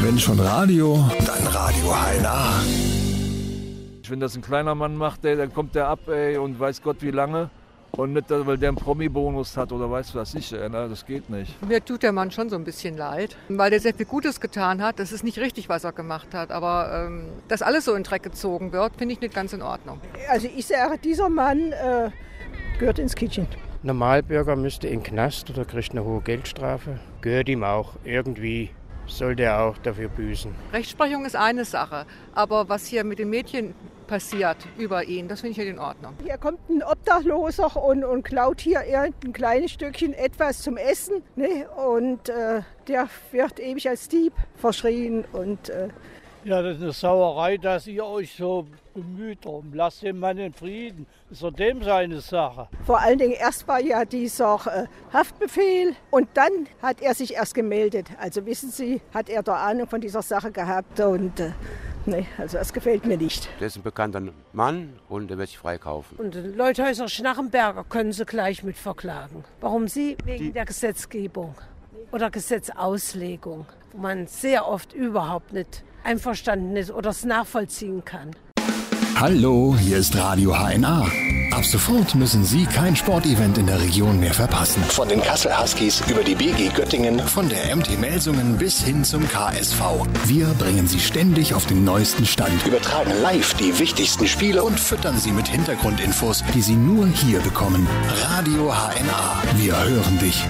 Wenn schon Radio, dann Radio HNA. Wenn das ein kleiner Mann macht, ey, dann kommt der ab ey, und weiß Gott wie lange. Und nicht, weil der einen Promi-Bonus hat oder weiß was ich, ey, na, das geht nicht. Mir tut der Mann schon so ein bisschen leid, weil er sehr viel Gutes getan hat. Das ist nicht richtig, was er gemacht hat. Aber ähm, dass alles so in Dreck gezogen wird, finde ich nicht ganz in Ordnung. Also ich sage, dieser Mann äh, gehört ins Kitchen. Normalbürger müsste in den Knast oder kriegt eine hohe Geldstrafe. Gehört ihm auch. Irgendwie sollte er auch dafür büßen. Rechtsprechung ist eine Sache, aber was hier mit den Mädchen passiert über ihn, das finde ich nicht in Ordnung. Hier kommt ein Obdachloser und, und klaut hier ein kleines Stückchen etwas zum Essen. Ne? Und äh, der wird ewig als Dieb verschrien. Und, äh, ja, das ist eine Sauerei, dass ihr euch so bemüht darum. Lasst den Mann in Frieden. Das ist doch dem seine Sache. Vor allen Dingen erst war ja dieser äh, Haftbefehl und dann hat er sich erst gemeldet. Also wissen Sie, hat er da Ahnung von dieser Sache gehabt und äh, Nee, also das gefällt mir nicht. Der ist ein bekannter Mann und der wird sich freikaufen. Und Leuthäuser Schnarrenberger können sie gleich mit verklagen. Warum sie? Wegen Die der Gesetzgebung oder Gesetzauslegung, wo man sehr oft überhaupt nicht einverstanden ist oder es nachvollziehen kann. Hallo, hier ist Radio HNA. Ab sofort müssen Sie kein Sportevent in der Region mehr verpassen. Von den Kassel Huskies über die BG Göttingen, von der MT Melsungen bis hin zum KSV. Wir bringen Sie ständig auf den neuesten Stand, übertragen live die wichtigsten Spiele und füttern Sie mit Hintergrundinfos, die Sie nur hier bekommen. Radio HNA. Wir hören dich.